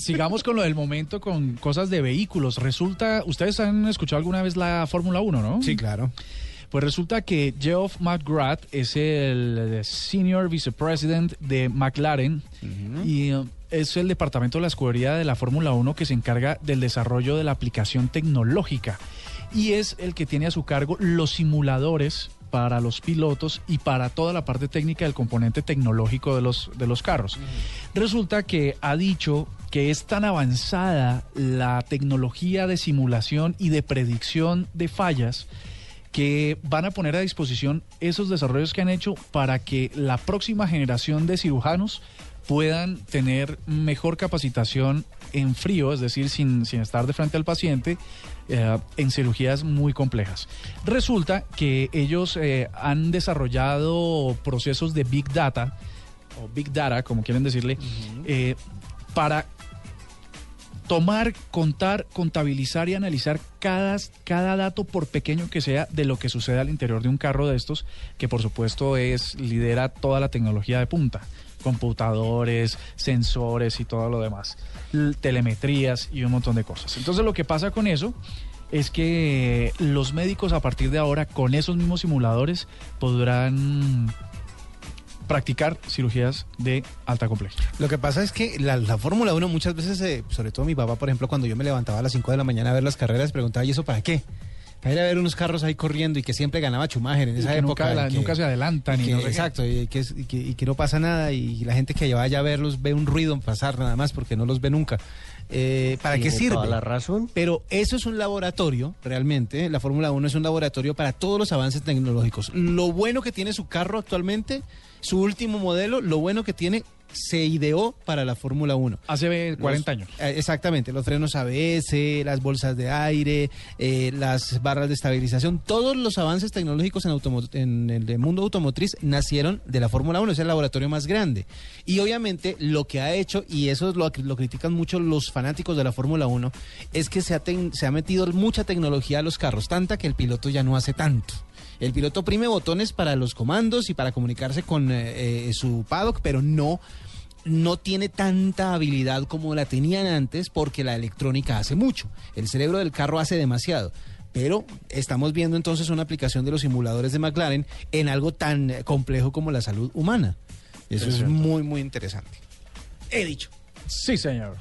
sigamos con lo del momento, con cosas de vehículos. Resulta, ustedes han escuchado alguna vez la Fórmula 1, ¿no? Sí, claro. Pues resulta que Geoff McGrath es el Senior Vicepresident de McLaren y uh, es el departamento de la escudería de la Fórmula 1 que se encarga del desarrollo de la aplicación tecnológica y es el que tiene a su cargo los simuladores para los pilotos y para toda la parte técnica del componente tecnológico de los, de los carros. Resulta que ha dicho que es tan avanzada la tecnología de simulación y de predicción de fallas que van a poner a disposición esos desarrollos que han hecho para que la próxima generación de cirujanos puedan tener mejor capacitación en frío, es decir, sin, sin estar de frente al paciente, eh, en cirugías muy complejas. Resulta que ellos eh, han desarrollado procesos de Big Data, o Big Data, como quieren decirle, eh, para tomar, contar, contabilizar y analizar cada, cada dato, por pequeño que sea, de lo que sucede al interior de un carro de estos, que por supuesto es lidera toda la tecnología de punta computadores, sensores y todo lo demás, telemetrías y un montón de cosas. Entonces lo que pasa con eso es que los médicos a partir de ahora con esos mismos simuladores podrán practicar cirugías de alta complejidad. Lo que pasa es que la, Fórmula 1 muchas veces, eh, sobre todo mi papá, por ejemplo, cuando yo me levantaba a las 5 de la mañana a ver las carreras, preguntaba, ¿y eso para qué? Para ir a ver unos carros ahí corriendo y que siempre ganaba Schumacher en esa época. Nunca, se adelantan. Y exacto, y que, y, que, no pasa nada y la gente que vaya a verlos ve un ruido pasar nada más porque no los ve nunca. Eh, ¿Para qué sirve? Toda la razón. Pero eso es un laboratorio, realmente. La Fórmula 1 es un laboratorio para todos los avances tecnológicos. Lo bueno que tiene su carro actualmente, su último modelo, lo bueno que tiene se ideó para la Fórmula 1. Hace 40 años. Eh, exactamente, los frenos ABS, las bolsas de aire, eh, las barras de estabilización, todos los avances tecnológicos en, en el mundo automotriz nacieron de la Fórmula 1, es el laboratorio más grande. Y obviamente lo que ha hecho, y eso es lo, lo critican mucho los fanáticos de la Fórmula 1, es que se ha, se ha metido mucha tecnología a los carros, tanta que el piloto ya no hace tanto. El piloto prime botones para los comandos y para comunicarse con eh, eh, su paddock, pero no no tiene tanta habilidad como la tenían antes porque la electrónica hace mucho. El cerebro del carro hace demasiado. Pero estamos viendo entonces una aplicación de los simuladores de McLaren en algo tan complejo como la salud humana. Eso es, es muy, muy interesante. He dicho. Sí, señor.